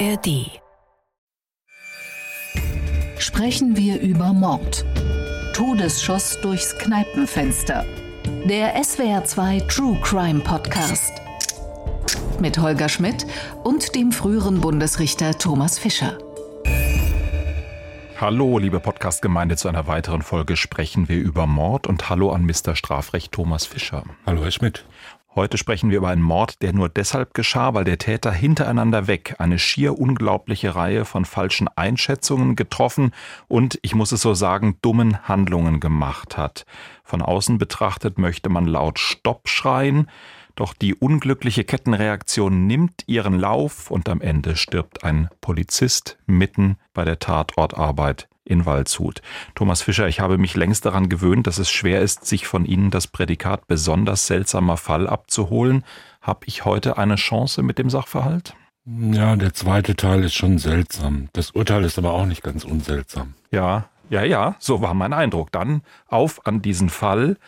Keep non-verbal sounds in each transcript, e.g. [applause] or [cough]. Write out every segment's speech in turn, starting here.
ARD. Sprechen wir über Mord. Todesschuss durchs Kneipenfenster. Der SWR2 True Crime Podcast. Mit Holger Schmidt und dem früheren Bundesrichter Thomas Fischer. Hallo, liebe Podcast-Gemeinde, zu einer weiteren Folge sprechen wir über Mord und hallo an Mr. Strafrecht Thomas Fischer. Hallo, Herr Schmidt. Heute sprechen wir über einen Mord, der nur deshalb geschah, weil der Täter hintereinander weg eine schier unglaubliche Reihe von falschen Einschätzungen getroffen und, ich muss es so sagen, dummen Handlungen gemacht hat. Von außen betrachtet möchte man laut Stopp schreien, doch die unglückliche Kettenreaktion nimmt ihren Lauf und am Ende stirbt ein Polizist mitten bei der Tatortarbeit in Waldshut. Thomas Fischer, ich habe mich längst daran gewöhnt, dass es schwer ist, sich von Ihnen das Prädikat besonders seltsamer Fall abzuholen. Habe ich heute eine Chance mit dem Sachverhalt? Ja, der zweite Teil ist schon seltsam. Das Urteil ist aber auch nicht ganz unseltsam. Ja, ja, ja, so war mein Eindruck. Dann auf an diesen Fall.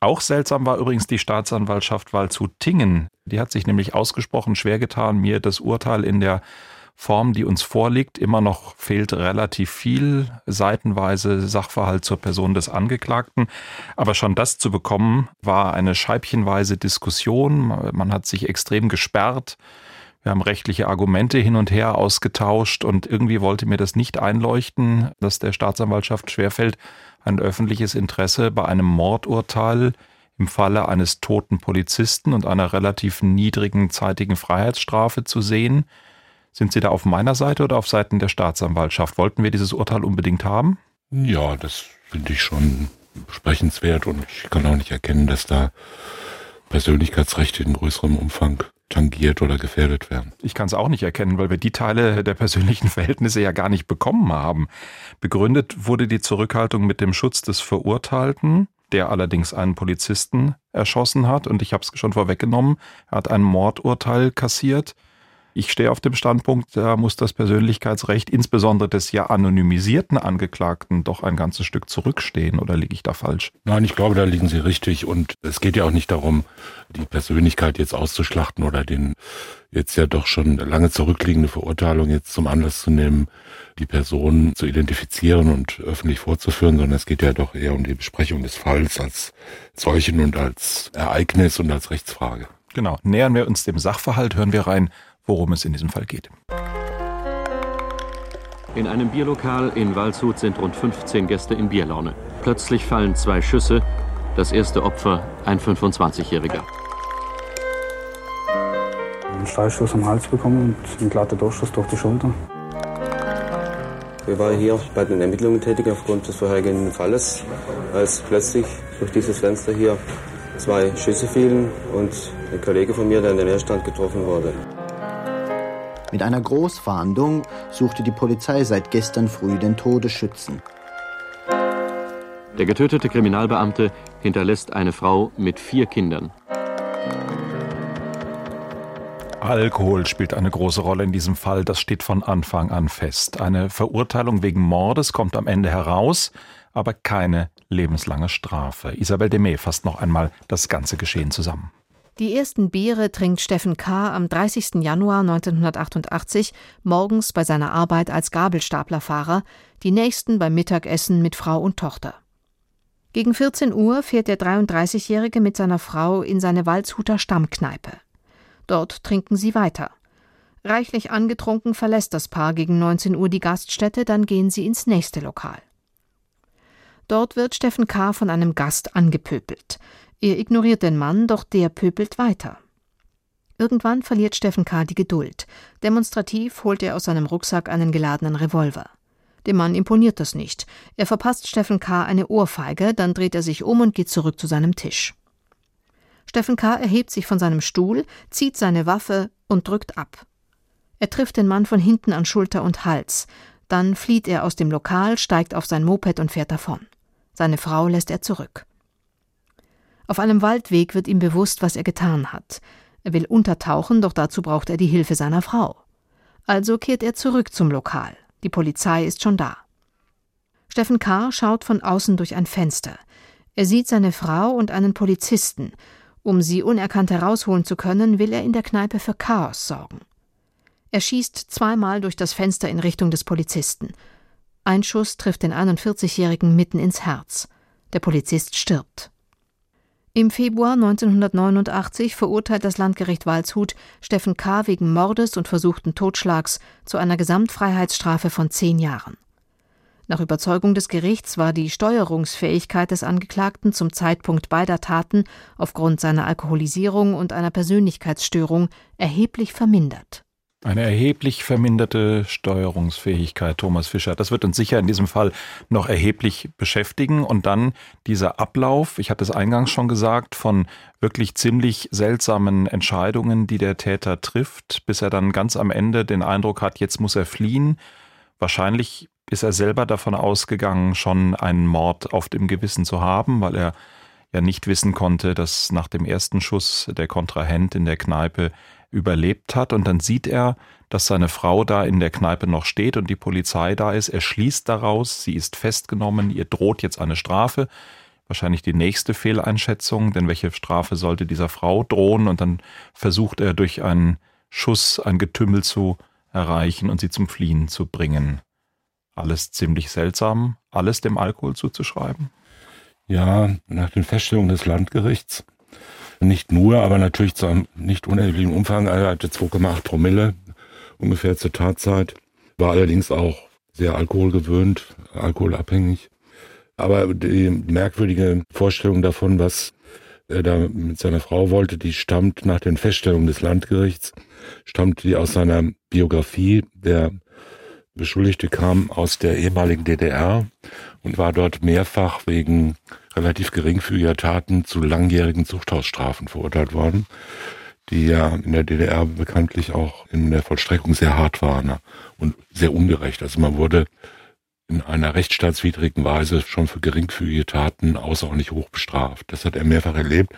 Auch seltsam war übrigens die Staatsanwaltschaft Waldshut-Tingen. Die hat sich nämlich ausgesprochen schwer getan, mir das Urteil in der Form, die uns vorliegt. Immer noch fehlt relativ viel seitenweise Sachverhalt zur Person des Angeklagten. Aber schon das zu bekommen, war eine scheibchenweise Diskussion. Man hat sich extrem gesperrt. Wir haben rechtliche Argumente hin und her ausgetauscht und irgendwie wollte mir das nicht einleuchten, dass der Staatsanwaltschaft schwerfällt, ein öffentliches Interesse bei einem Mordurteil im Falle eines toten Polizisten und einer relativ niedrigen zeitigen Freiheitsstrafe zu sehen. Sind Sie da auf meiner Seite oder auf Seiten der Staatsanwaltschaft? Wollten wir dieses Urteil unbedingt haben? Ja, das finde ich schon besprechenswert und ich kann auch nicht erkennen, dass da Persönlichkeitsrechte in größerem Umfang tangiert oder gefährdet werden. Ich kann es auch nicht erkennen, weil wir die Teile der persönlichen Verhältnisse ja gar nicht bekommen haben. Begründet wurde die Zurückhaltung mit dem Schutz des Verurteilten, der allerdings einen Polizisten erschossen hat. Und ich habe es schon vorweggenommen, er hat ein Mordurteil kassiert. Ich stehe auf dem Standpunkt, da muss das Persönlichkeitsrecht insbesondere des ja anonymisierten Angeklagten doch ein ganzes Stück zurückstehen. Oder liege ich da falsch? Nein, ich glaube, da liegen Sie richtig. Und es geht ja auch nicht darum, die Persönlichkeit jetzt auszuschlachten oder den jetzt ja doch schon lange zurückliegende Verurteilung jetzt zum Anlass zu nehmen, die Person zu identifizieren und öffentlich vorzuführen, sondern es geht ja doch eher um die Besprechung des Falls als solchen und als Ereignis und als Rechtsfrage. Genau. Nähern wir uns dem Sachverhalt, hören wir rein, worum es in diesem Fall geht. In einem Bierlokal in Waldshut sind rund 15 Gäste in Bierlaune. Plötzlich fallen zwei Schüsse. Das erste Opfer ein 25-Jähriger. Einen Streifschuss am Hals bekommen und einen glatten Durchschuss durch die Schulter. Wir waren hier bei den Ermittlungen tätig aufgrund des vorhergehenden Falles, als plötzlich durch dieses Fenster hier zwei Schüsse fielen und ein Kollege von mir, der in der Nähe stand, getroffen wurde. Mit einer Großfahndung suchte die Polizei seit gestern früh den Todesschützen. Der getötete Kriminalbeamte hinterlässt eine Frau mit vier Kindern. Alkohol spielt eine große Rolle in diesem Fall, das steht von Anfang an fest. Eine Verurteilung wegen Mordes kommt am Ende heraus, aber keine lebenslange Strafe. Isabel Demey fasst noch einmal das ganze Geschehen zusammen. Die ersten Biere trinkt Steffen K. am 30. Januar 1988 morgens bei seiner Arbeit als Gabelstaplerfahrer, die nächsten beim Mittagessen mit Frau und Tochter. Gegen 14 Uhr fährt der 33-Jährige mit seiner Frau in seine Waldshuter Stammkneipe. Dort trinken sie weiter. Reichlich angetrunken verlässt das Paar gegen 19 Uhr die Gaststätte, dann gehen sie ins nächste Lokal. Dort wird Steffen K. von einem Gast angepöbelt. Er ignoriert den Mann, doch der pöbelt weiter. Irgendwann verliert Steffen K. die Geduld. Demonstrativ holt er aus seinem Rucksack einen geladenen Revolver. Dem Mann imponiert das nicht. Er verpasst Steffen K. eine Ohrfeige, dann dreht er sich um und geht zurück zu seinem Tisch. Steffen K. erhebt sich von seinem Stuhl, zieht seine Waffe und drückt ab. Er trifft den Mann von hinten an Schulter und Hals. Dann flieht er aus dem Lokal, steigt auf sein Moped und fährt davon. Seine Frau lässt er zurück. Auf einem Waldweg wird ihm bewusst, was er getan hat. Er will untertauchen, doch dazu braucht er die Hilfe seiner Frau. Also kehrt er zurück zum Lokal. Die Polizei ist schon da. Steffen K. schaut von außen durch ein Fenster. Er sieht seine Frau und einen Polizisten. Um sie unerkannt herausholen zu können, will er in der Kneipe für Chaos sorgen. Er schießt zweimal durch das Fenster in Richtung des Polizisten. Ein Schuss trifft den 41-Jährigen mitten ins Herz. Der Polizist stirbt. Im Februar 1989 verurteilt das Landgericht Waldshut Steffen K. wegen Mordes und versuchten Totschlags zu einer Gesamtfreiheitsstrafe von zehn Jahren. Nach Überzeugung des Gerichts war die Steuerungsfähigkeit des Angeklagten zum Zeitpunkt beider Taten aufgrund seiner Alkoholisierung und einer Persönlichkeitsstörung erheblich vermindert. Eine erheblich verminderte Steuerungsfähigkeit, Thomas Fischer. Das wird uns sicher in diesem Fall noch erheblich beschäftigen. Und dann dieser Ablauf, ich hatte es eingangs schon gesagt, von wirklich ziemlich seltsamen Entscheidungen, die der Täter trifft, bis er dann ganz am Ende den Eindruck hat, jetzt muss er fliehen. Wahrscheinlich ist er selber davon ausgegangen, schon einen Mord auf dem Gewissen zu haben, weil er ja nicht wissen konnte, dass nach dem ersten Schuss der Kontrahent in der Kneipe überlebt hat und dann sieht er, dass seine Frau da in der Kneipe noch steht und die Polizei da ist. Er schließt daraus, sie ist festgenommen, ihr droht jetzt eine Strafe. Wahrscheinlich die nächste Fehleinschätzung, denn welche Strafe sollte dieser Frau drohen? Und dann versucht er durch einen Schuss ein Getümmel zu erreichen und sie zum Fliehen zu bringen. Alles ziemlich seltsam, alles dem Alkohol zuzuschreiben? Ja, nach den Feststellungen des Landgerichts nicht nur, aber natürlich zu einem nicht unerheblichen Umfang. Er hatte 2,8 Promille ungefähr zur Tatzeit, war allerdings auch sehr alkoholgewöhnt, alkoholabhängig. Aber die merkwürdige Vorstellung davon, was er da mit seiner Frau wollte, die stammt nach den Feststellungen des Landgerichts, stammt die aus seiner Biografie. Der Beschuldigte kam aus der ehemaligen DDR und war dort mehrfach wegen relativ geringfügiger Taten zu langjährigen Zuchthausstrafen verurteilt worden, die ja in der DDR bekanntlich auch in der Vollstreckung sehr hart waren und sehr ungerecht. Also man wurde in einer rechtsstaatswidrigen Weise schon für geringfügige Taten außerordentlich hoch bestraft. Das hat er mehrfach erlebt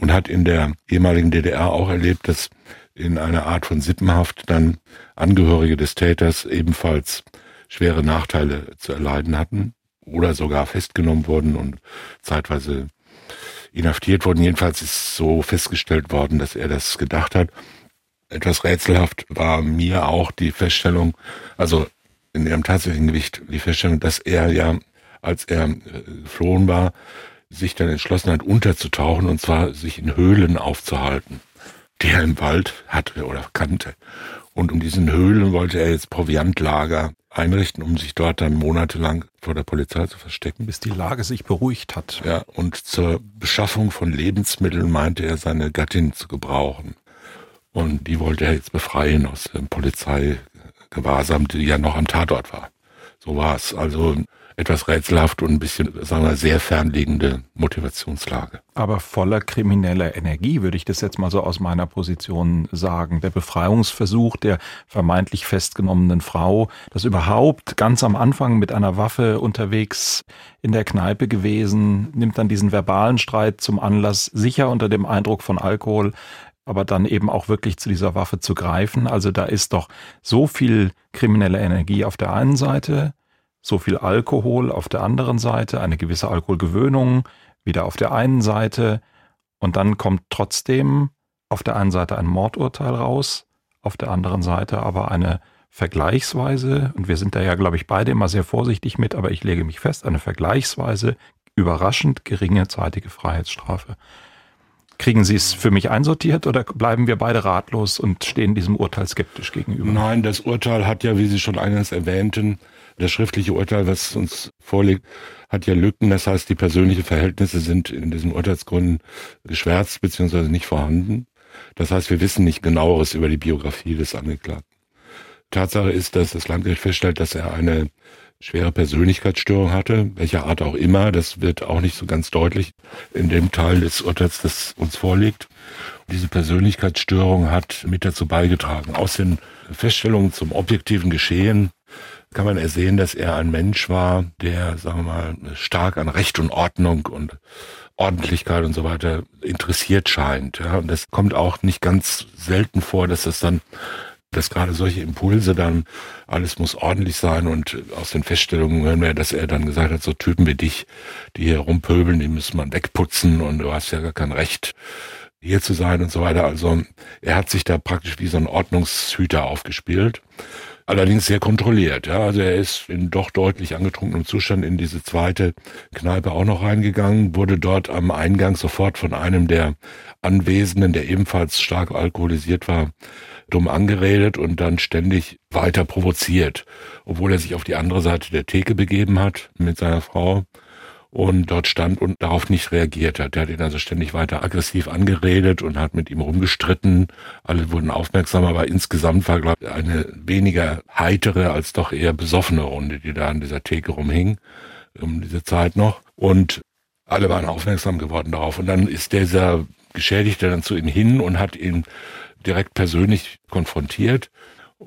und hat in der ehemaligen DDR auch erlebt, dass in einer Art von Sippenhaft dann Angehörige des Täters ebenfalls schwere Nachteile zu erleiden hatten oder sogar festgenommen wurden und zeitweise inhaftiert wurden. Jedenfalls ist so festgestellt worden, dass er das gedacht hat. Etwas rätselhaft war mir auch die Feststellung, also in ihrem tatsächlichen Gewicht, die Feststellung, dass er ja, als er äh, geflohen war, sich dann entschlossen hat, unterzutauchen und zwar sich in Höhlen aufzuhalten, die er im Wald hatte oder kannte. Und um diesen Höhlen wollte er jetzt Proviantlager einrichten, um sich dort dann monatelang vor der Polizei zu verstecken. Bis die Lage sich beruhigt hat. Ja, und zur Beschaffung von Lebensmitteln meinte er seine Gattin zu gebrauchen. Und die wollte er jetzt befreien aus dem Polizeigewahrsam, die ja noch am Tatort war. So war es. Also etwas rätselhaft und ein bisschen, sagen wir, sehr fernliegende Motivationslage. Aber voller krimineller Energie, würde ich das jetzt mal so aus meiner Position sagen. Der Befreiungsversuch der vermeintlich festgenommenen Frau, das überhaupt ganz am Anfang mit einer Waffe unterwegs in der Kneipe gewesen, nimmt dann diesen verbalen Streit zum Anlass, sicher unter dem Eindruck von Alkohol, aber dann eben auch wirklich zu dieser Waffe zu greifen. Also da ist doch so viel kriminelle Energie auf der einen Seite, so viel Alkohol auf der anderen Seite, eine gewisse Alkoholgewöhnung wieder auf der einen Seite und dann kommt trotzdem auf der einen Seite ein Mordurteil raus, auf der anderen Seite aber eine vergleichsweise, und wir sind da ja, glaube ich, beide immer sehr vorsichtig mit, aber ich lege mich fest, eine vergleichsweise überraschend geringe zeitige Freiheitsstrafe. Kriegen Sie es für mich einsortiert oder bleiben wir beide ratlos und stehen diesem Urteil skeptisch gegenüber? Nein, das Urteil hat ja, wie Sie schon eingangs erwähnten, das schriftliche Urteil, was uns vorliegt, hat ja Lücken. Das heißt, die persönlichen Verhältnisse sind in diesen Urteilsgründen geschwärzt bzw. nicht vorhanden. Das heißt, wir wissen nicht genaueres über die Biografie des Angeklagten. Tatsache ist, dass das Landgericht feststellt, dass er eine schwere Persönlichkeitsstörung hatte, welcher Art auch immer. Das wird auch nicht so ganz deutlich in dem Teil des Urteils, das uns vorliegt. Diese Persönlichkeitsstörung hat mit dazu beigetragen. Aus den Feststellungen zum objektiven Geschehen kann man ersehen, dass er ein Mensch war, der, sagen wir mal, stark an Recht und Ordnung und Ordentlichkeit und so weiter interessiert scheint. Ja, und das kommt auch nicht ganz selten vor, dass das dann, dass gerade solche Impulse dann, alles muss ordentlich sein und aus den Feststellungen hören wir, dass er dann gesagt hat, so Typen wie dich, die hier rumpöbeln, die müssen man wegputzen und du hast ja gar kein Recht, hier zu sein und so weiter. Also er hat sich da praktisch wie so ein Ordnungshüter aufgespielt. Allerdings sehr kontrolliert. Ja. Also er ist in doch deutlich angetrunkenem Zustand in diese zweite Kneipe auch noch reingegangen, wurde dort am Eingang sofort von einem der Anwesenden, der ebenfalls stark alkoholisiert war, dumm angeredet und dann ständig weiter provoziert, obwohl er sich auf die andere Seite der Theke begeben hat mit seiner Frau und dort stand und darauf nicht reagiert hat. Der hat ihn also ständig weiter aggressiv angeredet und hat mit ihm rumgestritten. Alle wurden aufmerksam, aber insgesamt war, glaube ich, eine weniger heitere als doch eher besoffene Runde, die da an dieser Theke rumhing, um diese Zeit noch. Und alle waren aufmerksam geworden darauf. Und dann ist dieser Geschädigte dann zu ihm hin und hat ihn direkt persönlich konfrontiert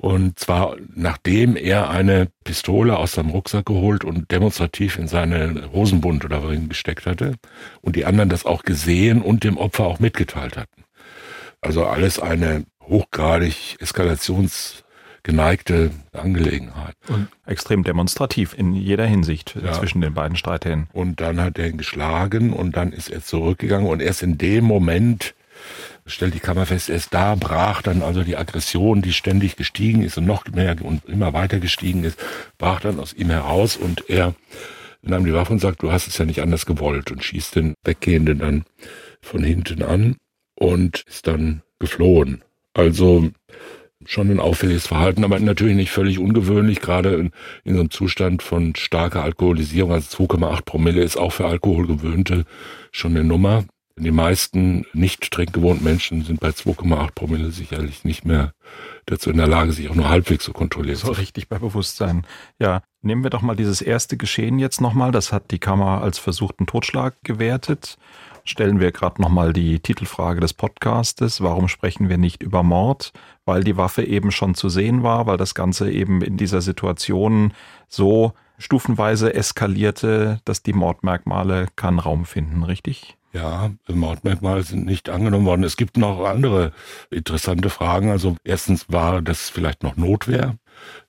und zwar nachdem er eine Pistole aus seinem Rucksack geholt und demonstrativ in seine Hosenbund oder wohin gesteckt hatte. Und die anderen das auch gesehen und dem Opfer auch mitgeteilt hatten. Also alles eine hochgradig eskalationsgeneigte Angelegenheit. Und extrem demonstrativ in jeder Hinsicht ja. zwischen den beiden Streithähnen. Und dann hat er ihn geschlagen und dann ist er zurückgegangen und erst in dem Moment stellt die Kammer fest, erst da brach dann also die Aggression, die ständig gestiegen ist und noch mehr und immer weiter gestiegen ist, brach dann aus ihm heraus und er nahm die Waffe und sagt, du hast es ja nicht anders gewollt und schießt den Weggehenden dann von hinten an und ist dann geflohen. Also schon ein auffälliges Verhalten, aber natürlich nicht völlig ungewöhnlich, gerade in, in so einem Zustand von starker Alkoholisierung. Also 2,8 Promille ist auch für Alkoholgewöhnte schon eine Nummer. Die meisten nicht trinkgewohnten Menschen sind bei 2,8 Promille sicherlich nicht mehr dazu in der Lage, sich auch nur halbwegs zu kontrollieren. So richtig bei Bewusstsein. Ja, nehmen wir doch mal dieses erste Geschehen jetzt nochmal. Das hat die Kammer als versuchten Totschlag gewertet. Stellen wir gerade nochmal die Titelfrage des Podcastes. Warum sprechen wir nicht über Mord? Weil die Waffe eben schon zu sehen war, weil das Ganze eben in dieser Situation so stufenweise eskalierte, dass die Mordmerkmale keinen Raum finden, richtig? Ja, Mordmerkmale sind nicht angenommen worden. Es gibt noch andere interessante Fragen. Also erstens war das vielleicht noch Notwehr.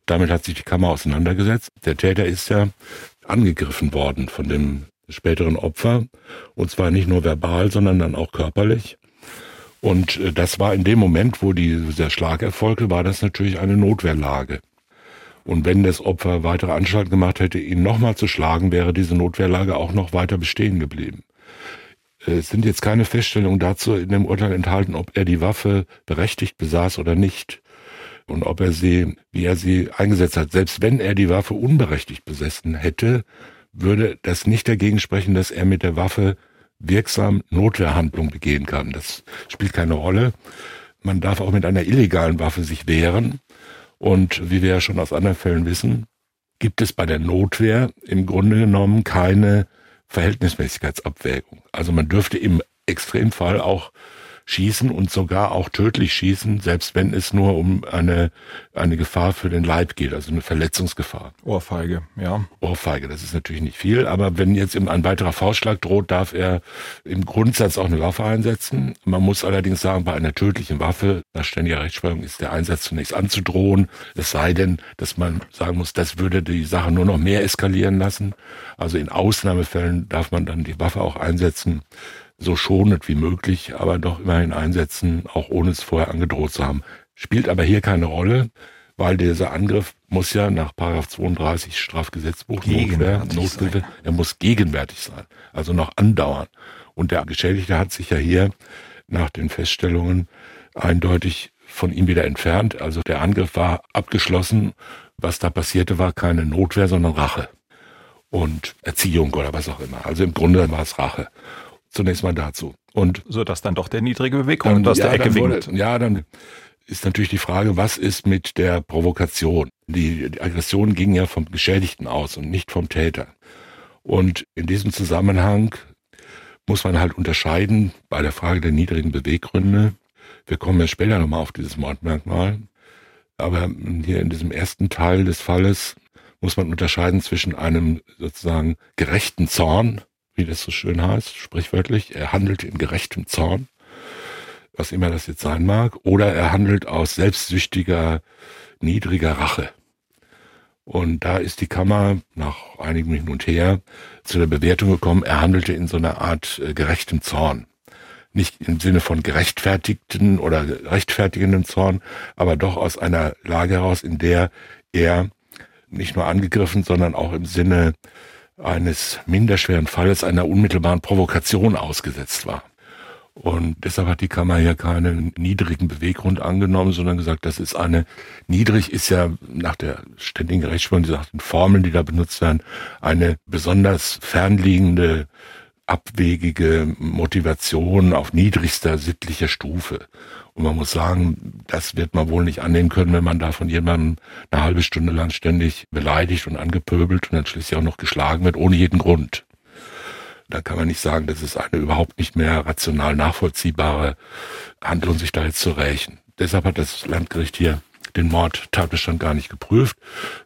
Damit hat sich die Kammer auseinandergesetzt. Der Täter ist ja angegriffen worden von dem späteren Opfer. Und zwar nicht nur verbal, sondern dann auch körperlich. Und äh, das war in dem Moment, wo die, der Schlag erfolgte, war das natürlich eine Notwehrlage. Und wenn das Opfer weitere Anstalten gemacht hätte, ihn nochmal zu schlagen, wäre diese Notwehrlage auch noch weiter bestehen geblieben. Es sind jetzt keine Feststellungen dazu in dem Urteil enthalten, ob er die Waffe berechtigt besaß oder nicht und ob er sie, wie er sie eingesetzt hat. Selbst wenn er die Waffe unberechtigt besessen hätte, würde das nicht dagegen sprechen, dass er mit der Waffe wirksam Notwehrhandlung begehen kann. Das spielt keine Rolle. Man darf auch mit einer illegalen Waffe sich wehren. Und wie wir ja schon aus anderen Fällen wissen, gibt es bei der Notwehr im Grunde genommen keine Verhältnismäßigkeitsabwägung. Also man dürfte im Extremfall auch schießen und sogar auch tödlich schießen, selbst wenn es nur um eine, eine Gefahr für den Leib geht, also eine Verletzungsgefahr. Ohrfeige, ja. Ohrfeige, das ist natürlich nicht viel, aber wenn jetzt ein weiterer Faustschlag droht, darf er im Grundsatz auch eine Waffe einsetzen. Man muss allerdings sagen, bei einer tödlichen Waffe, nach ständiger Rechtsprechung, ist der Einsatz zunächst anzudrohen, es sei denn, dass man sagen muss, das würde die Sache nur noch mehr eskalieren lassen. Also in Ausnahmefällen darf man dann die Waffe auch einsetzen so schonend wie möglich, aber doch immerhin einsetzen, auch ohne es vorher angedroht zu haben. Spielt aber hier keine Rolle, weil dieser Angriff muss ja nach Paragraph 32 Strafgesetzbuch Notwehr, Nothilfe, er muss gegenwärtig sein, also noch andauern. Und der Geschädigte hat sich ja hier nach den Feststellungen eindeutig von ihm wieder entfernt. Also der Angriff war abgeschlossen. Was da passierte, war keine Notwehr, sondern Rache und Erziehung oder was auch immer. Also im Grunde war es Rache. Zunächst mal dazu. Und so dass dann doch der niedrige Beweggrund aus ja, der Ecke winkt. Ja, dann ist natürlich die Frage, was ist mit der Provokation? Die, die Aggression ging ja vom Geschädigten aus und nicht vom Täter. Und in diesem Zusammenhang muss man halt unterscheiden bei der Frage der niedrigen Beweggründe. Wir kommen ja später nochmal auf dieses Mordmerkmal. Aber hier in diesem ersten Teil des Falles muss man unterscheiden zwischen einem sozusagen gerechten Zorn, wie das so schön heißt, sprichwörtlich. Er handelt in gerechtem Zorn, was immer das jetzt sein mag, oder er handelt aus selbstsüchtiger, niedriger Rache. Und da ist die Kammer nach einigem Hin und Her zu der Bewertung gekommen, er handelte in so einer Art äh, gerechtem Zorn. nicht im Sinne von gerechtfertigten oder rechtfertigenden Zorn, aber doch aus einer Lage heraus, in der er nicht nur angegriffen, sondern auch im Sinne eines minderschweren Falles einer unmittelbaren Provokation ausgesetzt war. Und deshalb hat die Kammer hier keinen niedrigen Beweggrund angenommen, sondern gesagt, das ist eine, niedrig ist ja nach der ständigen Rechtsprechung, nach den Formeln, die da benutzt werden, eine besonders fernliegende, abwegige Motivation auf niedrigster sittlicher Stufe. Und man muss sagen, das wird man wohl nicht annehmen können, wenn man da von jemandem eine halbe Stunde lang ständig beleidigt und angepöbelt und dann schließlich auch noch geschlagen wird, ohne jeden Grund. Da kann man nicht sagen, das ist eine überhaupt nicht mehr rational nachvollziehbare Handlung, sich da jetzt zu rächen. Deshalb hat das Landgericht hier den Mordtatbestand gar nicht geprüft,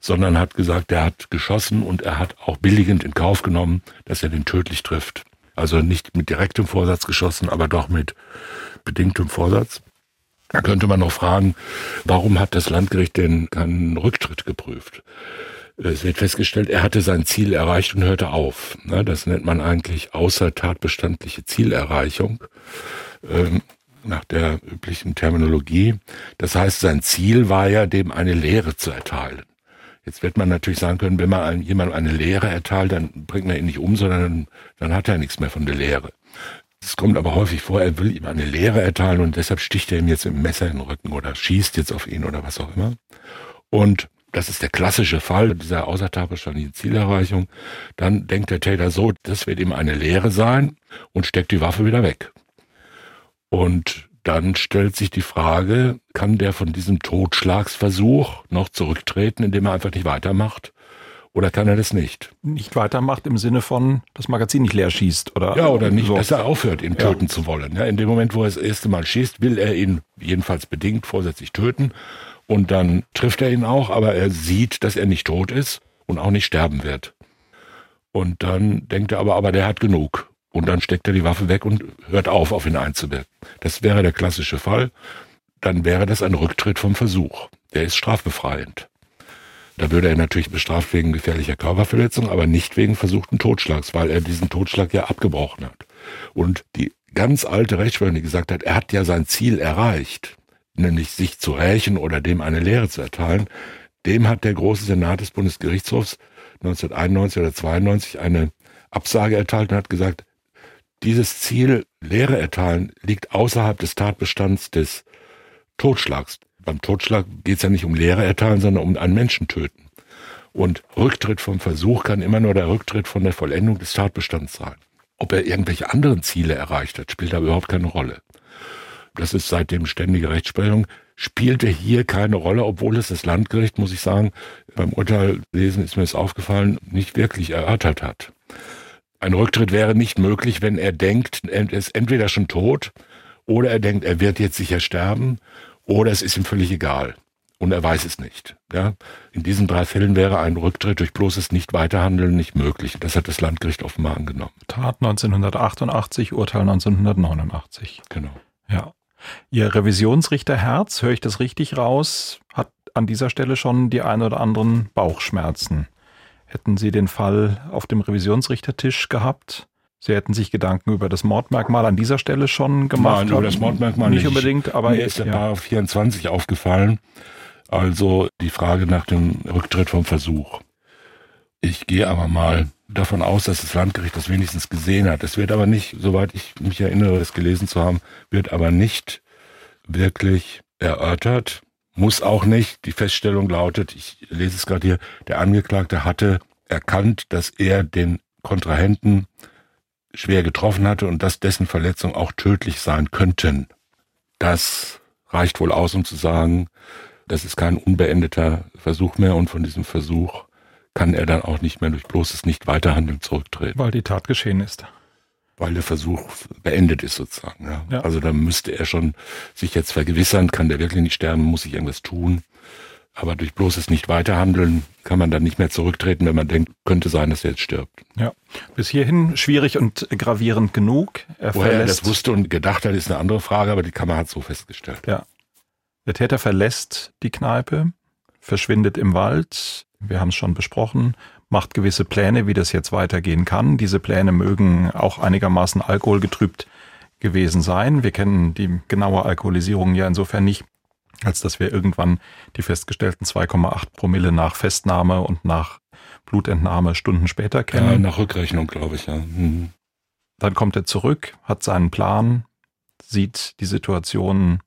sondern hat gesagt, er hat geschossen und er hat auch billigend in Kauf genommen, dass er den tödlich trifft. Also nicht mit direktem Vorsatz geschossen, aber doch mit bedingtem Vorsatz. Da könnte man noch fragen, warum hat das Landgericht denn keinen Rücktritt geprüft? Es wird festgestellt, er hatte sein Ziel erreicht und hörte auf. Das nennt man eigentlich außertatbestandliche Zielerreichung ähm, nach der üblichen Terminologie. Das heißt, sein Ziel war ja, dem eine Lehre zu erteilen. Jetzt wird man natürlich sagen können, wenn man jemandem eine Lehre erteilt, dann bringt man ihn nicht um, sondern dann hat er nichts mehr von der Lehre. Es kommt aber häufig vor, er will ihm eine Lehre erteilen und deshalb sticht er ihm jetzt im Messer in den Rücken oder schießt jetzt auf ihn oder was auch immer. Und das ist der klassische Fall dieser außertatbestandlichen Zielerreichung, dann denkt der Täter so, das wird ihm eine Lehre sein und steckt die Waffe wieder weg. Und dann stellt sich die Frage, kann der von diesem Totschlagsversuch noch zurücktreten, indem er einfach nicht weitermacht? Oder kann er das nicht? Nicht weitermacht im Sinne von das Magazin nicht leer schießt oder Ja, oder nicht, so. dass er aufhört, ihn ja. töten zu wollen. Ja, in dem Moment, wo er das erste Mal schießt, will er ihn jedenfalls bedingt vorsätzlich töten. Und dann trifft er ihn auch, aber er sieht, dass er nicht tot ist und auch nicht sterben wird. Und dann denkt er aber, aber der hat genug. Und dann steckt er die Waffe weg und hört auf, auf ihn einzuwirken. Das wäre der klassische Fall. Dann wäre das ein Rücktritt vom Versuch. Der ist strafbefreiend. Da würde er natürlich bestraft wegen gefährlicher Körperverletzung, aber nicht wegen versuchten Totschlags, weil er diesen Totschlag ja abgebrochen hat. Und die ganz alte Rechtsprechung, die gesagt hat, er hat ja sein Ziel erreicht, nämlich sich zu rächen oder dem eine Lehre zu erteilen, dem hat der große Senat des Bundesgerichtshofs 1991 oder 92 eine Absage erteilt und hat gesagt, dieses Ziel Lehre erteilen liegt außerhalb des Tatbestands des Totschlags. Beim Totschlag geht es ja nicht um Lehre erteilen, sondern um einen Menschen töten. Und Rücktritt vom Versuch kann immer nur der Rücktritt von der Vollendung des Tatbestands sein. Ob er irgendwelche anderen Ziele erreicht hat, spielt aber überhaupt keine Rolle das ist seitdem ständige Rechtsprechung, spielte hier keine Rolle, obwohl es das Landgericht, muss ich sagen, beim Urteil lesen ist mir das aufgefallen, nicht wirklich erörtert hat. Ein Rücktritt wäre nicht möglich, wenn er denkt, er ist entweder schon tot oder er denkt, er wird jetzt sicher sterben oder es ist ihm völlig egal und er weiß es nicht. Ja? In diesen drei Fällen wäre ein Rücktritt durch bloßes Nicht-Weiterhandeln nicht möglich. Das hat das Landgericht offenbar angenommen. Tat 1988, Urteil 1989. Genau. Ja. Ihr Revisionsrichter Herz, höre ich das richtig raus, hat an dieser Stelle schon die ein oder anderen Bauchschmerzen. Hätten Sie den Fall auf dem Revisionsrichtertisch gehabt? Sie hätten sich Gedanken über das Mordmerkmal an dieser Stelle schon gemacht. Nein, über das Mordmerkmal nicht, nicht unbedingt, aber mir ist der ja. Paragraph 24 aufgefallen. Also die Frage nach dem Rücktritt vom Versuch. Ich gehe aber mal davon aus, dass das Landgericht das wenigstens gesehen hat. Es wird aber nicht, soweit ich mich erinnere, es gelesen zu haben, wird aber nicht wirklich erörtert. Muss auch nicht. Die Feststellung lautet, ich lese es gerade hier, der Angeklagte hatte erkannt, dass er den Kontrahenten schwer getroffen hatte und dass dessen Verletzungen auch tödlich sein könnten. Das reicht wohl aus, um zu sagen, das ist kein unbeendeter Versuch mehr und von diesem Versuch kann er dann auch nicht mehr durch bloßes Nicht-Weiterhandeln zurücktreten. Weil die Tat geschehen ist. Weil der Versuch beendet ist sozusagen. Ja. ja. Also da müsste er schon sich jetzt vergewissern, kann der wirklich nicht sterben, muss ich irgendwas tun. Aber durch bloßes Nicht-Weiterhandeln kann man dann nicht mehr zurücktreten, wenn man denkt, könnte sein, dass er jetzt stirbt. Ja, bis hierhin schwierig und gravierend genug. Er Woher er das wusste und gedacht hat, ist eine andere Frage, aber die Kammer hat so festgestellt. Ja. Der Täter verlässt die Kneipe, verschwindet im Wald, wir haben es schon besprochen, macht gewisse Pläne, wie das jetzt weitergehen kann. Diese Pläne mögen auch einigermaßen alkoholgetrübt gewesen sein. Wir kennen die genaue Alkoholisierung ja insofern nicht, als dass wir irgendwann die festgestellten 2,8 Promille nach Festnahme und nach Blutentnahme Stunden später kennen. Ja, nach Rückrechnung, glaube ich, ja. Mhm. Dann kommt er zurück, hat seinen Plan, sieht die Situation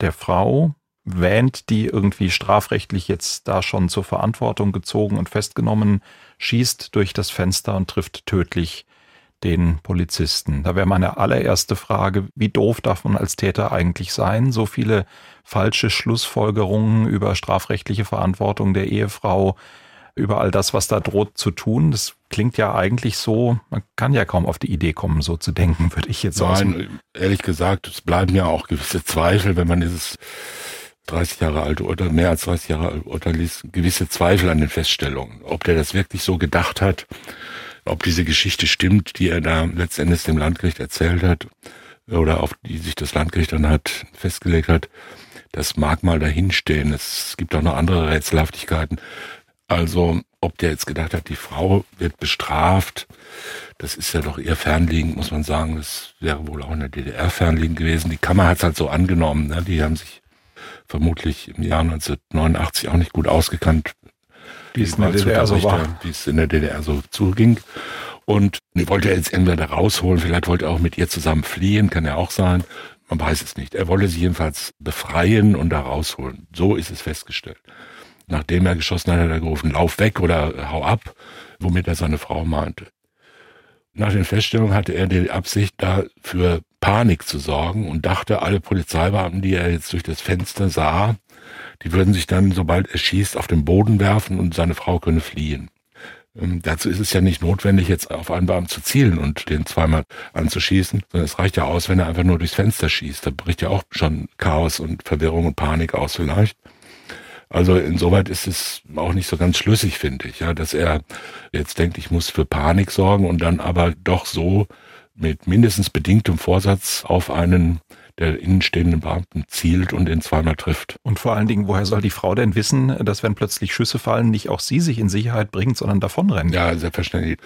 der Frau, wähnt die irgendwie strafrechtlich jetzt da schon zur Verantwortung gezogen und festgenommen, schießt durch das Fenster und trifft tödlich den Polizisten. Da wäre meine allererste Frage, wie doof darf man als Täter eigentlich sein? So viele falsche Schlussfolgerungen über strafrechtliche Verantwortung der Ehefrau, über all das, was da droht zu tun. Das klingt ja eigentlich so, man kann ja kaum auf die Idee kommen, so zu denken, würde ich jetzt sagen. Nein, ehrlich gesagt, es bleiben ja auch gewisse Zweifel, wenn man dieses 30 Jahre alte Urteil, mehr als 30 Jahre alte Urteil liest, gewisse Zweifel an den Feststellungen. Ob der das wirklich so gedacht hat, ob diese Geschichte stimmt, die er da letztendlich dem Landgericht erzählt hat, oder auf die sich das Landgericht dann hat festgelegt hat, das mag mal dahinstehen. Es gibt auch noch andere Rätselhaftigkeiten. Also, ob der jetzt gedacht hat, die Frau wird bestraft, das ist ja doch eher fernliegend, muss man sagen. Das wäre wohl auch in der DDR fernliegend gewesen. Die Kammer hat es halt so angenommen. Ne? Die haben sich vermutlich im Jahr 1989 auch nicht gut ausgekannt, wie es in der DDR so war. Wie es in der DDR so zuging. Und wollte er jetzt entweder rausholen, vielleicht wollte er auch mit ihr zusammen fliehen, kann ja auch sein. Man weiß es nicht. Er wollte sie jedenfalls befreien und da rausholen. So ist es festgestellt. Nachdem er geschossen hat, hat er gerufen, lauf weg oder hau ab, womit er seine Frau meinte. Nach den Feststellungen hatte er die Absicht, da für Panik zu sorgen und dachte, alle Polizeibeamten, die er jetzt durch das Fenster sah, die würden sich dann, sobald er schießt, auf den Boden werfen und seine Frau könne fliehen. Ähm, dazu ist es ja nicht notwendig, jetzt auf einen Beamten zu zielen und den zweimal anzuschießen, sondern es reicht ja aus, wenn er einfach nur durchs Fenster schießt. Da bricht ja auch schon Chaos und Verwirrung und Panik aus vielleicht. Also insoweit ist es auch nicht so ganz schlüssig, finde ich, ja, dass er jetzt denkt, ich muss für Panik sorgen und dann aber doch so mit mindestens bedingtem Vorsatz auf einen der innenstehenden Beamten zielt und ihn zweimal trifft. Und vor allen Dingen, woher soll die Frau denn wissen, dass wenn plötzlich Schüsse fallen, nicht auch sie sich in Sicherheit bringt, sondern davonrennt? Ja, selbstverständlich.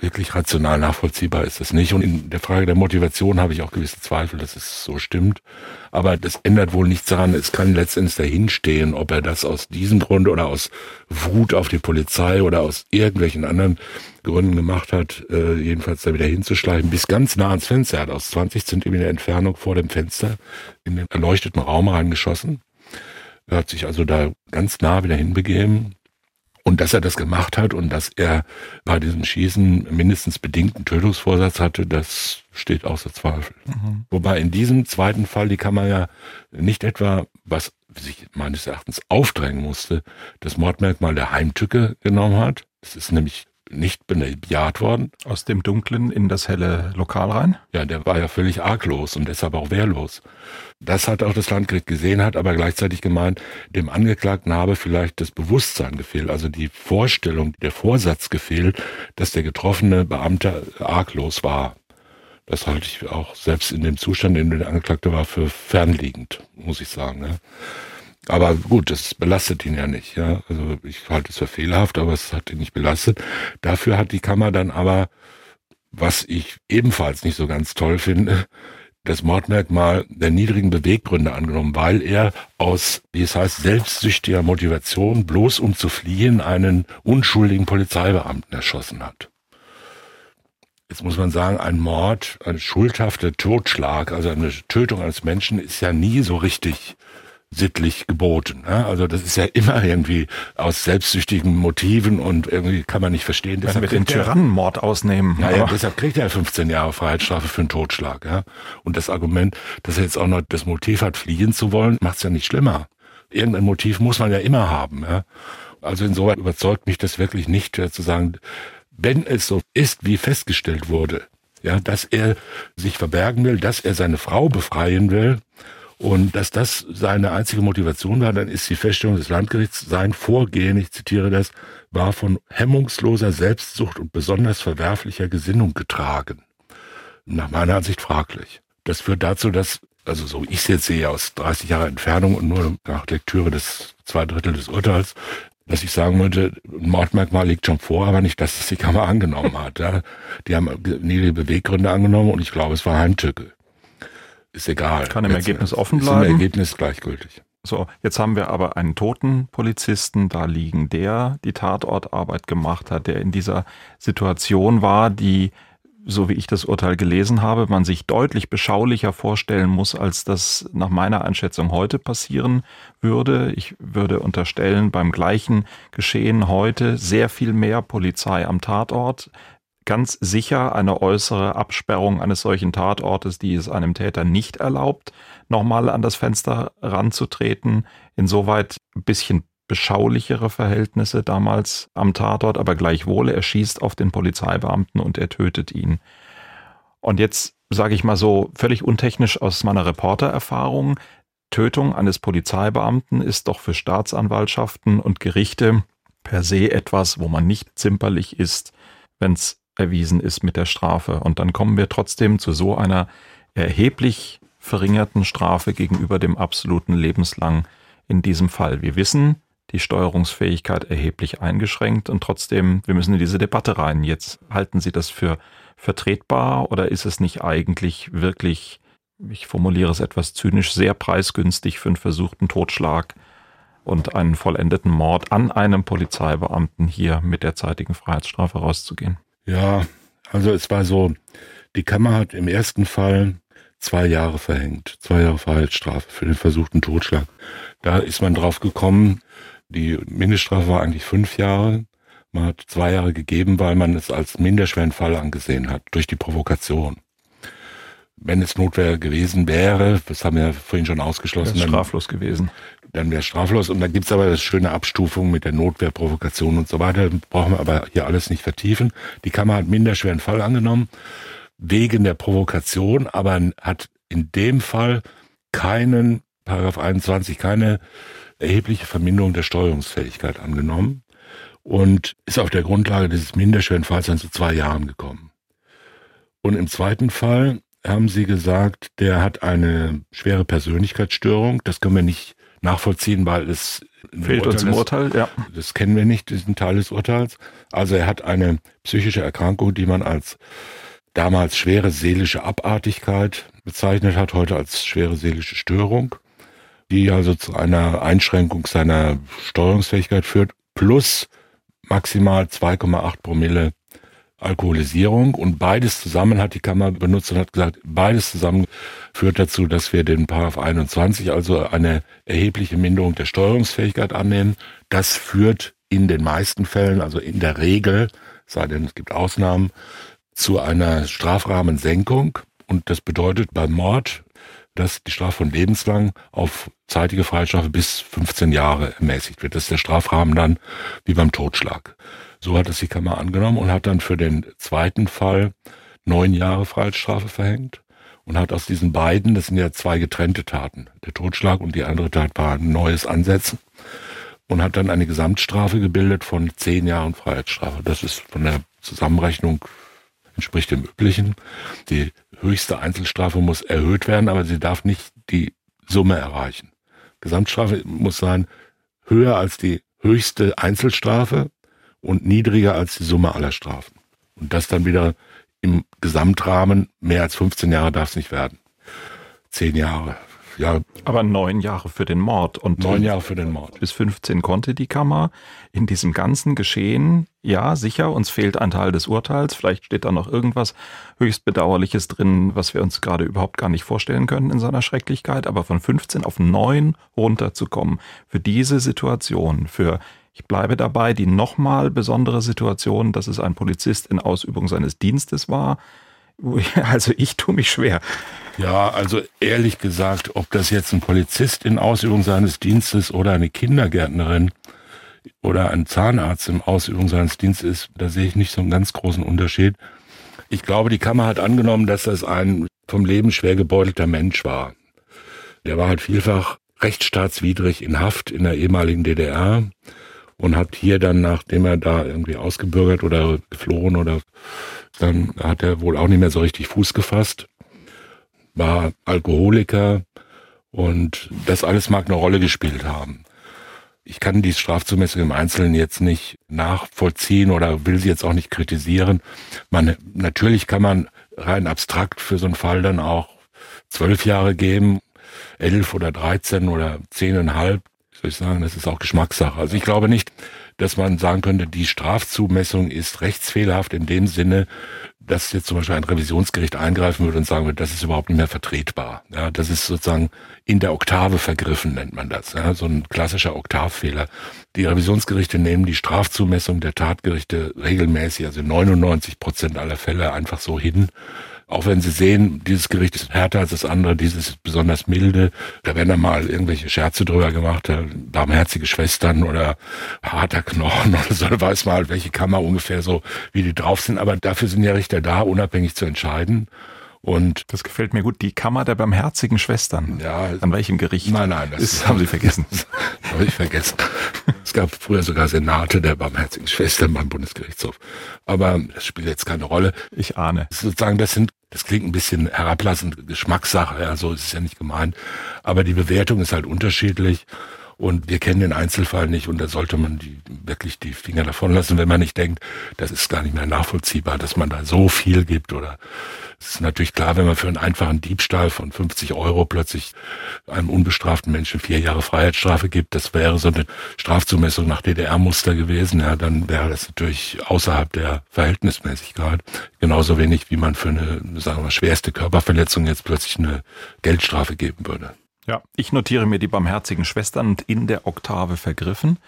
Wirklich rational nachvollziehbar ist das nicht. Und in der Frage der Motivation habe ich auch gewisse Zweifel, dass es so stimmt. Aber das ändert wohl nichts daran. Es kann letztendlich dahinstehen, ob er das aus diesem Grund oder aus Wut auf die Polizei oder aus irgendwelchen anderen Gründen gemacht hat, äh, jedenfalls da wieder hinzuschleifen, bis ganz nah ans Fenster. Er hat aus 20 Zentimeter Entfernung vor dem Fenster in den erleuchteten Raum reingeschossen. Er hat sich also da ganz nah wieder hinbegeben. Und dass er das gemacht hat und dass er bei diesem Schießen mindestens bedingten Tötungsvorsatz hatte, das steht außer Zweifel. Mhm. Wobei in diesem zweiten Fall, die kann man ja nicht etwa, was sich meines Erachtens aufdrängen musste, das Mordmerkmal der Heimtücke genommen hat. Das ist nämlich nicht bejaht worden. Aus dem Dunklen in das helle Lokal rein? Ja, der war ja völlig arglos und deshalb auch wehrlos. Das hat auch das Landgericht gesehen, hat aber gleichzeitig gemeint, dem Angeklagten habe vielleicht das Bewusstsein gefehlt, also die Vorstellung, der Vorsatz gefehlt, dass der getroffene Beamte arglos war. Das halte ich auch selbst in dem Zustand, in dem der Angeklagte war, für fernliegend, muss ich sagen. Ne? Aber gut, das belastet ihn ja nicht. Ja? Also ich halte es für fehlerhaft, aber es hat ihn nicht belastet. Dafür hat die Kammer dann aber, was ich ebenfalls nicht so ganz toll finde, das Mordmerkmal der niedrigen Beweggründe angenommen, weil er aus, wie es heißt, selbstsüchtiger Motivation, bloß um zu fliehen, einen unschuldigen Polizeibeamten erschossen hat. Jetzt muss man sagen, ein Mord, ein schuldhafter Totschlag, also eine Tötung eines Menschen ist ja nie so richtig sittlich geboten. Ja? Also das ist ja immer irgendwie aus selbstsüchtigen Motiven und irgendwie kann man nicht verstehen. Deshalb wir den Tyrannenmord ausnehmen. Ja, ja, deshalb kriegt er 15 Jahre Freiheitsstrafe für einen Totschlag. Ja? Und das Argument, dass er jetzt auch noch das Motiv hat, fliehen zu wollen, macht es ja nicht schlimmer. Irgendein Motiv muss man ja immer haben. Ja? Also insoweit überzeugt mich das wirklich nicht, zu sagen, wenn es so ist, wie festgestellt wurde, ja, dass er sich verbergen will, dass er seine Frau befreien will, und dass das seine einzige Motivation war, dann ist die Feststellung des Landgerichts, sein Vorgehen, ich zitiere das, war von hemmungsloser Selbstsucht und besonders verwerflicher Gesinnung getragen. Nach meiner Ansicht fraglich. Das führt dazu, dass, also so ich es jetzt sehe, aus 30 Jahren Entfernung und nur nach Lektüre des zwei Drittel des Urteils, dass ich sagen würde, ein Mordmerkmal liegt schon vor, aber nicht, dass es die Kammer angenommen hat. Ja. Die haben niedrige Beweggründe angenommen und ich glaube, es war Heimtücke. Ist egal. Kann im Ergebnis offen Ist bleiben. im Ergebnis gleichgültig. So, jetzt haben wir aber einen toten Polizisten da liegen, der die Tatortarbeit gemacht hat, der in dieser Situation war, die, so wie ich das Urteil gelesen habe, man sich deutlich beschaulicher vorstellen muss, als das nach meiner Einschätzung heute passieren würde. Ich würde unterstellen, beim gleichen Geschehen heute sehr viel mehr Polizei am Tatort, ganz sicher eine äußere Absperrung eines solchen Tatortes, die es einem Täter nicht erlaubt, nochmal an das Fenster ranzutreten. Insoweit ein bisschen beschaulichere Verhältnisse damals am Tatort, aber gleichwohl, er schießt auf den Polizeibeamten und er tötet ihn. Und jetzt sage ich mal so völlig untechnisch aus meiner Reportererfahrung, Tötung eines Polizeibeamten ist doch für Staatsanwaltschaften und Gerichte per se etwas, wo man nicht zimperlich ist, wenn es erwiesen ist mit der Strafe. Und dann kommen wir trotzdem zu so einer erheblich verringerten Strafe gegenüber dem absoluten lebenslang in diesem Fall. Wir wissen, die Steuerungsfähigkeit erheblich eingeschränkt und trotzdem, wir müssen in diese Debatte rein. Jetzt halten Sie das für vertretbar oder ist es nicht eigentlich wirklich, ich formuliere es etwas zynisch, sehr preisgünstig für einen versuchten Totschlag und einen vollendeten Mord an einem Polizeibeamten hier mit der zeitigen Freiheitsstrafe rauszugehen? Ja, also es war so, die Kammer hat im ersten Fall zwei Jahre verhängt, zwei Jahre Freiheitsstrafe für den versuchten Totschlag. Da ist man drauf gekommen, die Mindeststrafe war eigentlich fünf Jahre. Man hat zwei Jahre gegeben, weil man es als minderschweren Fall angesehen hat, durch die Provokation. Wenn es Notwehr gewesen wäre, das haben wir vorhin schon ausgeschlossen, ist straflos gewesen. Dann wäre es straflos. Und dann gibt's aber das schöne Abstufung mit der Notwehr, Provokation und so weiter. Brauchen wir aber hier alles nicht vertiefen. Die Kammer hat minderschweren Fall angenommen, wegen der Provokation, aber hat in dem Fall keinen, Paragraph 21, keine erhebliche Verminderung der Steuerungsfähigkeit angenommen und ist auf der Grundlage dieses minderschweren Falls dann zu zwei Jahren gekommen. Und im zweiten Fall haben sie gesagt, der hat eine schwere Persönlichkeitsstörung. Das können wir nicht nachvollziehen, weil es Fehlt uns im Urteil, ja. das kennen wir nicht, diesen Teil des Urteils. Also er hat eine psychische Erkrankung, die man als damals schwere seelische Abartigkeit bezeichnet hat, heute als schwere seelische Störung, die also zu einer Einschränkung seiner Steuerungsfähigkeit führt, plus maximal 2,8 Promille Alkoholisierung und beides zusammen hat die Kammer benutzt und hat gesagt, beides zusammen führt dazu, dass wir den Paragraph 21, also eine erhebliche Minderung der Steuerungsfähigkeit annehmen. Das führt in den meisten Fällen, also in der Regel, sei denn es gibt Ausnahmen, zu einer Strafrahmensenkung. Und das bedeutet beim Mord, dass die Strafe von lebenslang auf zeitige Freiheitsstrafe bis 15 Jahre ermäßigt wird. Das ist der Strafrahmen dann wie beim Totschlag. So hat es die Kammer angenommen und hat dann für den zweiten Fall neun Jahre Freiheitsstrafe verhängt und hat aus diesen beiden, das sind ja zwei getrennte Taten, der Totschlag und die andere Tat war ein neues Ansetzen und hat dann eine Gesamtstrafe gebildet von zehn Jahren Freiheitsstrafe. Das ist von der Zusammenrechnung entspricht dem üblichen. Die höchste Einzelstrafe muss erhöht werden, aber sie darf nicht die Summe erreichen. Gesamtstrafe muss sein höher als die höchste Einzelstrafe und niedriger als die Summe aller Strafen. Und das dann wieder im Gesamtrahmen mehr als 15 Jahre darf es nicht werden. Zehn Jahre. Ja, Aber neun Jahre für den Mord und neun Jahre für den Mord. bis 15 konnte die Kammer in diesem ganzen Geschehen, ja, sicher, uns fehlt ein Teil des Urteils, vielleicht steht da noch irgendwas höchst Bedauerliches drin, was wir uns gerade überhaupt gar nicht vorstellen können in seiner Schrecklichkeit, aber von 15 auf 9 runterzukommen, für diese Situation, für, ich bleibe dabei, die nochmal besondere Situation, dass es ein Polizist in Ausübung seines Dienstes war, [laughs] also ich tue mich schwer. Ja, also ehrlich gesagt, ob das jetzt ein Polizist in Ausübung seines Dienstes oder eine Kindergärtnerin oder ein Zahnarzt in Ausübung seines Dienstes ist, da sehe ich nicht so einen ganz großen Unterschied. Ich glaube, die Kammer hat angenommen, dass das ein vom Leben schwer gebeutelter Mensch war. Der war halt vielfach rechtsstaatswidrig in Haft in der ehemaligen DDR und hat hier dann, nachdem er da irgendwie ausgebürgert oder geflohen oder dann hat er wohl auch nicht mehr so richtig Fuß gefasst war Alkoholiker und das alles mag eine Rolle gespielt haben. Ich kann die Strafzumessung im Einzelnen jetzt nicht nachvollziehen oder will sie jetzt auch nicht kritisieren. Man, natürlich kann man rein abstrakt für so einen Fall dann auch zwölf Jahre geben, elf oder dreizehn oder zehneinhalb, soll ich sagen, das ist auch Geschmackssache. Also ich glaube nicht, dass man sagen könnte, die Strafzumessung ist rechtsfehlerhaft in dem Sinne, dass jetzt zum Beispiel ein Revisionsgericht eingreifen würde und sagen würde, das ist überhaupt nicht mehr vertretbar. Ja, das ist sozusagen in der Oktave vergriffen, nennt man das. Ja, so ein klassischer Oktavfehler. Die Revisionsgerichte nehmen die Strafzumessung der Tatgerichte regelmäßig, also 99 Prozent aller Fälle einfach so hin auch wenn Sie sehen, dieses Gericht ist härter als das andere, dieses ist besonders milde. Da werden dann mal irgendwelche Scherze drüber gemacht, barmherzige Schwestern oder harter Knochen [laughs] oder so, da weiß man halt, welche Kammer ungefähr so, wie die drauf sind. Aber dafür sind ja Richter da, unabhängig zu entscheiden. Und das gefällt mir gut. Die Kammer der barmherzigen Schwestern. Ja. An welchem Gericht? Nein, nein, das ist, haben Sie vergessen. [laughs] habe ich vergessen. Es gab früher sogar Senate der barmherzigen Schwestern beim Bundesgerichtshof. Aber das spielt jetzt keine Rolle. Ich ahne. Sozusagen, das sind, das klingt ein bisschen herablassend, Geschmackssache, ja, so ist es ja nicht gemeint. Aber die Bewertung ist halt unterschiedlich. Und wir kennen den Einzelfall nicht und da sollte man die, wirklich die Finger davon lassen, wenn man nicht denkt, das ist gar nicht mehr nachvollziehbar, dass man da so viel gibt oder es ist natürlich klar, wenn man für einen einfachen Diebstahl von 50 Euro plötzlich einem unbestraften Menschen vier Jahre Freiheitsstrafe gibt, das wäre so eine Strafzumessung nach DDR-Muster gewesen, ja, dann wäre das natürlich außerhalb der Verhältnismäßigkeit. Genauso wenig, wie man für eine, sagen wir schwerste Körperverletzung jetzt plötzlich eine Geldstrafe geben würde. Ja, ich notiere mir die barmherzigen Schwestern in der Oktave vergriffen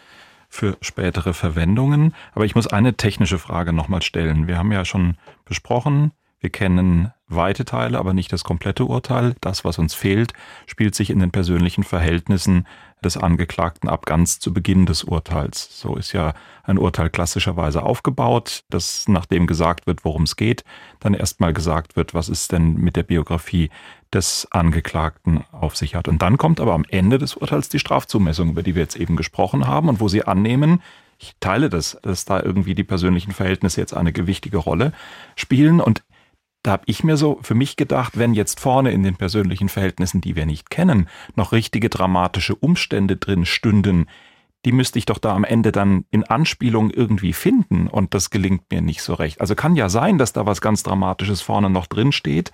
für spätere Verwendungen. Aber ich muss eine technische Frage nochmal stellen. Wir haben ja schon besprochen, wir kennen weite Teile, aber nicht das komplette Urteil. Das, was uns fehlt, spielt sich in den persönlichen Verhältnissen des Angeklagten ab ganz zu Beginn des Urteils. So ist ja ein Urteil klassischerweise aufgebaut, dass nachdem gesagt wird, worum es geht, dann erstmal gesagt wird, was ist denn mit der Biografie des Angeklagten auf sich hat. Und dann kommt aber am Ende des Urteils die Strafzumessung, über die wir jetzt eben gesprochen haben und wo Sie annehmen, ich teile das, dass da irgendwie die persönlichen Verhältnisse jetzt eine gewichtige Rolle spielen und da habe ich mir so für mich gedacht, wenn jetzt vorne in den persönlichen Verhältnissen, die wir nicht kennen, noch richtige dramatische Umstände drin stünden, die müsste ich doch da am Ende dann in Anspielung irgendwie finden und das gelingt mir nicht so recht. Also kann ja sein, dass da was ganz Dramatisches vorne noch drin steht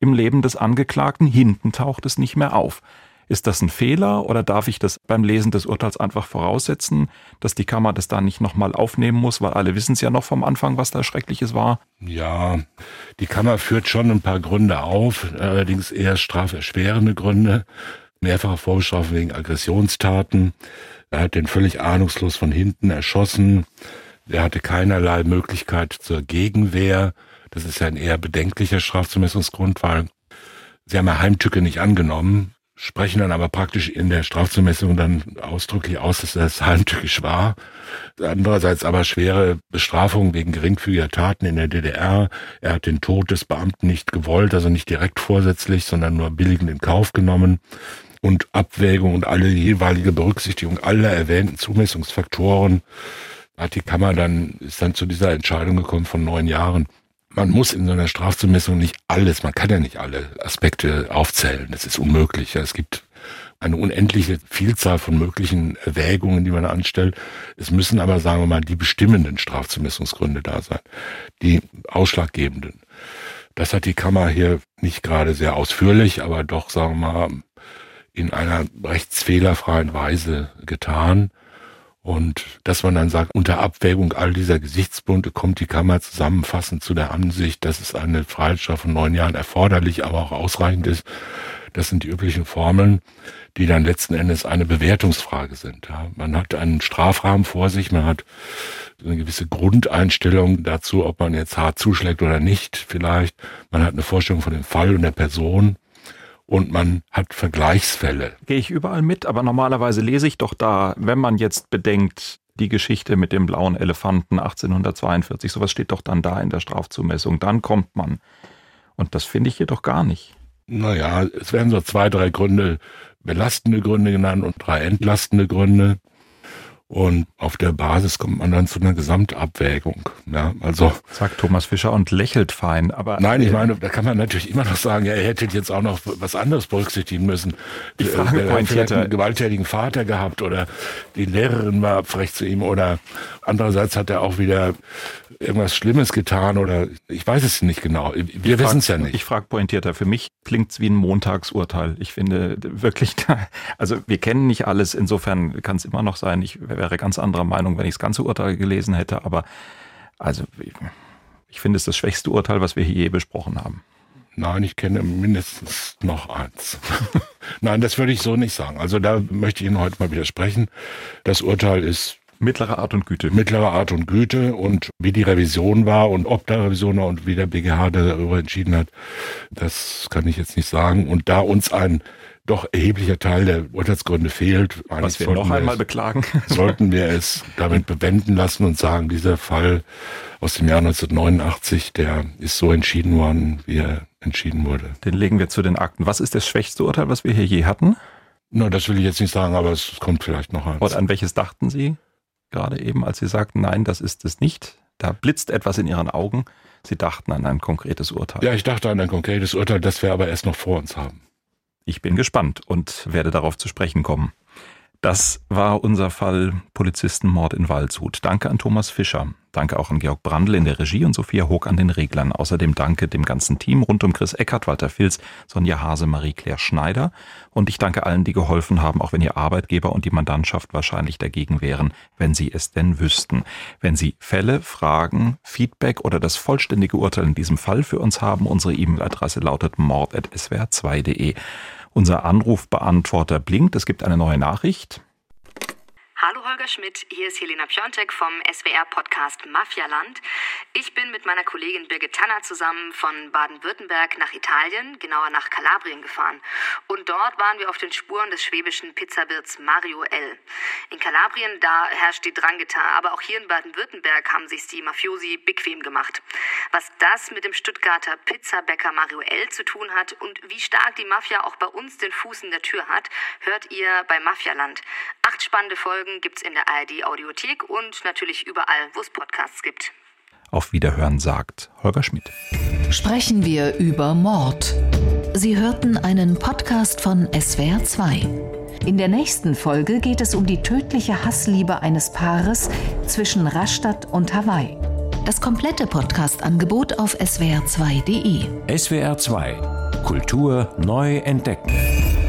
im Leben des Angeklagten, hinten taucht es nicht mehr auf. Ist das ein Fehler oder darf ich das beim Lesen des Urteils einfach voraussetzen, dass die Kammer das da nicht nochmal aufnehmen muss, weil alle wissen es ja noch vom Anfang, was da Schreckliches war? Ja, die Kammer führt schon ein paar Gründe auf, allerdings eher straferschwerende Gründe. Mehrfache Vorbestrafung wegen Aggressionstaten. Er hat den völlig ahnungslos von hinten erschossen. Er hatte keinerlei Möglichkeit zur Gegenwehr. Das ist ja ein eher bedenklicher Strafzumessungsgrund, weil sie haben ja Heimtücke nicht angenommen sprechen dann aber praktisch in der Strafzumessung dann ausdrücklich aus, dass das heimtückisch war. Andererseits aber schwere Bestrafungen wegen geringfügiger Taten in der DDR. Er hat den Tod des Beamten nicht gewollt, also nicht direkt vorsätzlich, sondern nur billigend in Kauf genommen. Und Abwägung und alle jeweilige Berücksichtigung aller erwähnten Zumessungsfaktoren hat die Kammer dann, ist dann zu dieser Entscheidung gekommen von neun Jahren man muss in so einer Strafzumessung nicht alles, man kann ja nicht alle Aspekte aufzählen. Das ist unmöglich. Es gibt eine unendliche Vielzahl von möglichen Erwägungen, die man anstellt. Es müssen aber, sagen wir mal, die bestimmenden Strafzumessungsgründe da sein, die ausschlaggebenden. Das hat die Kammer hier nicht gerade sehr ausführlich, aber doch, sagen wir mal, in einer rechtsfehlerfreien Weise getan. Und dass man dann sagt, unter Abwägung all dieser Gesichtspunkte kommt die Kammer zusammenfassend zu der Ansicht, dass es eine Freiheitsstrafe von neun Jahren erforderlich, aber auch ausreichend ist. Das sind die üblichen Formeln, die dann letzten Endes eine Bewertungsfrage sind. Ja, man hat einen Strafrahmen vor sich, man hat eine gewisse Grundeinstellung dazu, ob man jetzt hart zuschlägt oder nicht vielleicht. Man hat eine Vorstellung von dem Fall und der Person und man hat Vergleichsfälle. Gehe ich überall mit, aber normalerweise lese ich doch da, wenn man jetzt bedenkt, die Geschichte mit dem blauen Elefanten 1842, sowas steht doch dann da in der Strafzumessung, dann kommt man. Und das finde ich hier doch gar nicht. Naja, es werden so zwei, drei Gründe, belastende Gründe genannt und drei entlastende Gründe. Und auf der Basis kommt man dann zu einer Gesamtabwägung. Ja, also sagt Thomas Fischer und lächelt fein. Aber nein, ich meine, da kann man natürlich immer noch sagen, ja, er hätte jetzt auch noch was anderes berücksichtigen müssen. Die Frage er hat vielleicht einen gewalttätigen Vater gehabt oder die Lehrerin war frech zu ihm oder andererseits hat er auch wieder irgendwas Schlimmes getan oder ich weiß es nicht genau. Wir wissen es ja nicht. Ich frage pointierter. Für mich klingt es wie ein Montagsurteil. Ich finde wirklich, [laughs] also wir kennen nicht alles. Insofern kann es immer noch sein. Ich wäre ganz anderer Meinung, wenn ich das ganze Urteil gelesen hätte. Aber also ich finde es das schwächste Urteil, was wir hier je besprochen haben. Nein, ich kenne mindestens noch eins. [laughs] Nein, das würde ich so nicht sagen. Also da möchte ich Ihnen heute mal widersprechen. Das Urteil ist Mittlere Art und Güte. Mittlere Art und Güte und wie die Revision war und ob da Revision war und wie der BGH darüber entschieden hat, das kann ich jetzt nicht sagen. Und da uns ein doch erheblicher Teil der Urteilsgründe fehlt, was wir noch einmal es, beklagen, [laughs] sollten wir es damit bewenden lassen und sagen, dieser Fall aus dem Jahr 1989, der ist so entschieden worden, wie er entschieden wurde. Den legen wir zu den Akten. Was ist das schwächste Urteil, was wir hier je hatten? Na, das will ich jetzt nicht sagen, aber es kommt vielleicht noch eins. Und an welches dachten Sie? Gerade eben, als Sie sagten, nein, das ist es nicht. Da blitzt etwas in Ihren Augen. Sie dachten an ein konkretes Urteil. Ja, ich dachte an ein konkretes Urteil, das wir aber erst noch vor uns haben. Ich bin gespannt und werde darauf zu sprechen kommen. Das war unser Fall Polizistenmord in Waldshut. Danke an Thomas Fischer. Danke auch an Georg Brandl in der Regie und Sophia Hoog an den Reglern. Außerdem danke dem ganzen Team rund um Chris Eckert, Walter Filz, Sonja Hase, Marie-Claire Schneider. Und ich danke allen, die geholfen haben, auch wenn ihr Arbeitgeber und die Mandantschaft wahrscheinlich dagegen wären, wenn sie es denn wüssten. Wenn Sie Fälle, Fragen, Feedback oder das vollständige Urteil in diesem Fall für uns haben, unsere E-Mail-Adresse lautet mord.swr2.de. Unser Anrufbeantworter blinkt. Es gibt eine neue Nachricht. Hallo Holger Schmidt, hier ist Helena Piontek vom SWR-Podcast Mafialand. Ich bin mit meiner Kollegin Birgit Tanner zusammen von Baden-Württemberg nach Italien, genauer nach Kalabrien gefahren. Und dort waren wir auf den Spuren des schwäbischen Pizzawirts Mario L. In Kalabrien, da herrscht die Drangheta, aber auch hier in Baden-Württemberg haben sich die Mafiosi bequem gemacht. Was das mit dem Stuttgarter Pizzabäcker Mario L zu tun hat und wie stark die Mafia auch bei uns den Fuß in der Tür hat, hört ihr bei Mafialand. Acht spannende Folgen Folgen gibt es in der ARD Audiothek und natürlich überall, wo es Podcasts gibt. Auf Wiederhören sagt Holger Schmidt. Sprechen wir über Mord. Sie hörten einen Podcast von SWR2. In der nächsten Folge geht es um die tödliche Hassliebe eines Paares zwischen Rastatt und Hawaii. Das komplette Podcast-Angebot auf swr2.de. SWR2 Kultur neu entdecken.